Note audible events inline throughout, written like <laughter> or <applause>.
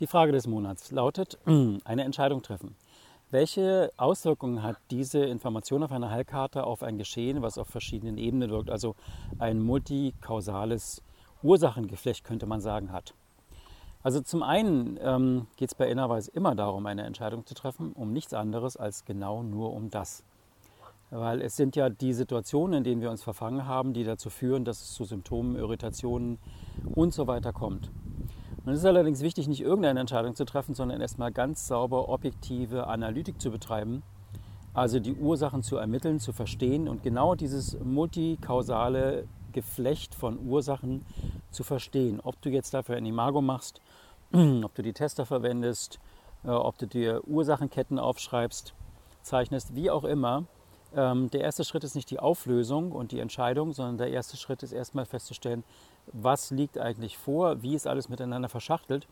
Die Frage des Monats lautet, <clears throat> eine Entscheidung treffen. Welche Auswirkungen hat diese Information auf einer Heilkarte auf ein Geschehen, was auf verschiedenen Ebenen wirkt? Also ein multikausales Ursachengeflecht könnte man sagen hat. Also zum einen ähm, geht es bei Innerweise immer darum, eine Entscheidung zu treffen, um nichts anderes als genau nur um das. Weil es sind ja die Situationen, in denen wir uns verfangen haben, die dazu führen, dass es zu Symptomen, Irritationen und so weiter kommt. Und es ist allerdings wichtig, nicht irgendeine Entscheidung zu treffen, sondern erstmal ganz sauber objektive Analytik zu betreiben, also die Ursachen zu ermitteln, zu verstehen und genau dieses multikausale Geflecht von Ursachen zu verstehen. Ob du jetzt dafür ein Imago machst, <clears throat> ob du die Tester verwendest, äh, ob du dir Ursachenketten aufschreibst, zeichnest, wie auch immer. Ähm, der erste Schritt ist nicht die Auflösung und die Entscheidung, sondern der erste Schritt ist erstmal festzustellen, was liegt eigentlich vor, wie ist alles miteinander verschachtelt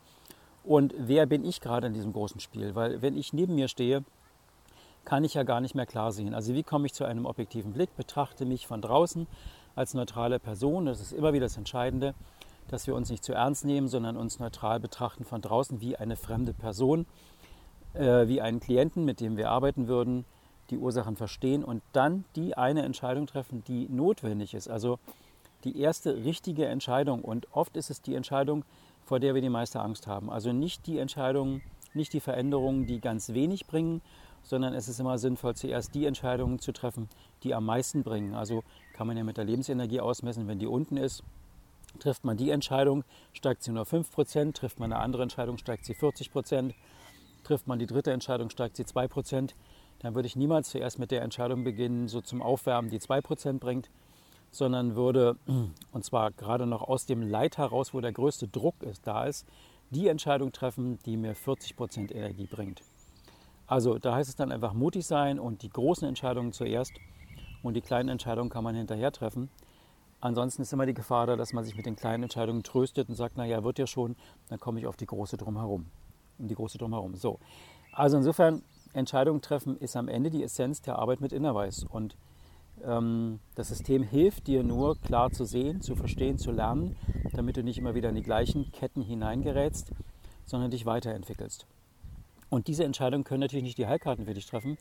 und wer bin ich gerade in diesem großen Spiel. Weil wenn ich neben mir stehe, kann ich ja gar nicht mehr klar sehen. Also wie komme ich zu einem objektiven Blick, betrachte mich von draußen als neutrale Person. Das ist immer wieder das Entscheidende, dass wir uns nicht zu ernst nehmen, sondern uns neutral betrachten von draußen wie eine fremde Person, äh, wie einen Klienten, mit dem wir arbeiten würden, die Ursachen verstehen und dann die eine Entscheidung treffen, die notwendig ist. Also die erste richtige Entscheidung. Und oft ist es die Entscheidung, vor der wir die meiste Angst haben. Also nicht die Entscheidungen, nicht die Veränderungen, die ganz wenig bringen, sondern es ist immer sinnvoll, zuerst die Entscheidungen zu treffen, die am meisten bringen. Also kann man ja mit der Lebensenergie ausmessen, wenn die unten ist, trifft man die Entscheidung, steigt sie nur 5%, trifft man eine andere Entscheidung, steigt sie 40%, trifft man die dritte Entscheidung, steigt sie 2%, dann würde ich niemals zuerst mit der Entscheidung beginnen, so zum Aufwärmen, die 2% bringt, sondern würde, <clears throat> und zwar gerade noch aus dem Leid heraus, wo der größte Druck ist, da ist, die Entscheidung treffen, die mir 40% Energie bringt. Also da heißt es dann einfach mutig sein und die großen Entscheidungen zuerst und die kleinen Entscheidungen kann man hinterher treffen. Ansonsten ist immer die Gefahr da, dass man sich mit den kleinen Entscheidungen tröstet und sagt, naja, wird ja schon, dann komme ich auf die große drumherum. Um die große drumherum. So. Also insofern Entscheidungen treffen ist am Ende die Essenz der Arbeit mit Innerweis. Und ähm, das System hilft dir nur, klar zu sehen, zu verstehen, zu lernen, damit du nicht immer wieder in die gleichen Ketten hineingerätst, sondern dich weiterentwickelst. Und diese Entscheidungen können natürlich nicht die Heilkarten für dich treffen.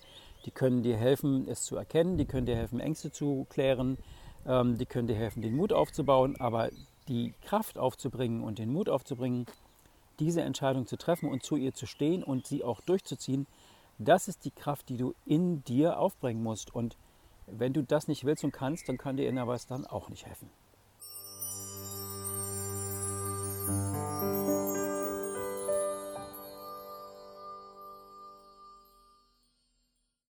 Die können dir helfen, es zu erkennen, die können dir helfen, Ängste zu klären, ähm, die können dir helfen, den Mut aufzubauen, aber die Kraft aufzubringen und den Mut aufzubringen, diese Entscheidung zu treffen und zu ihr zu stehen und sie auch durchzuziehen, das ist die Kraft, die du in dir aufbringen musst. Und wenn du das nicht willst und kannst, dann kann dir Innerweis dann auch nicht helfen.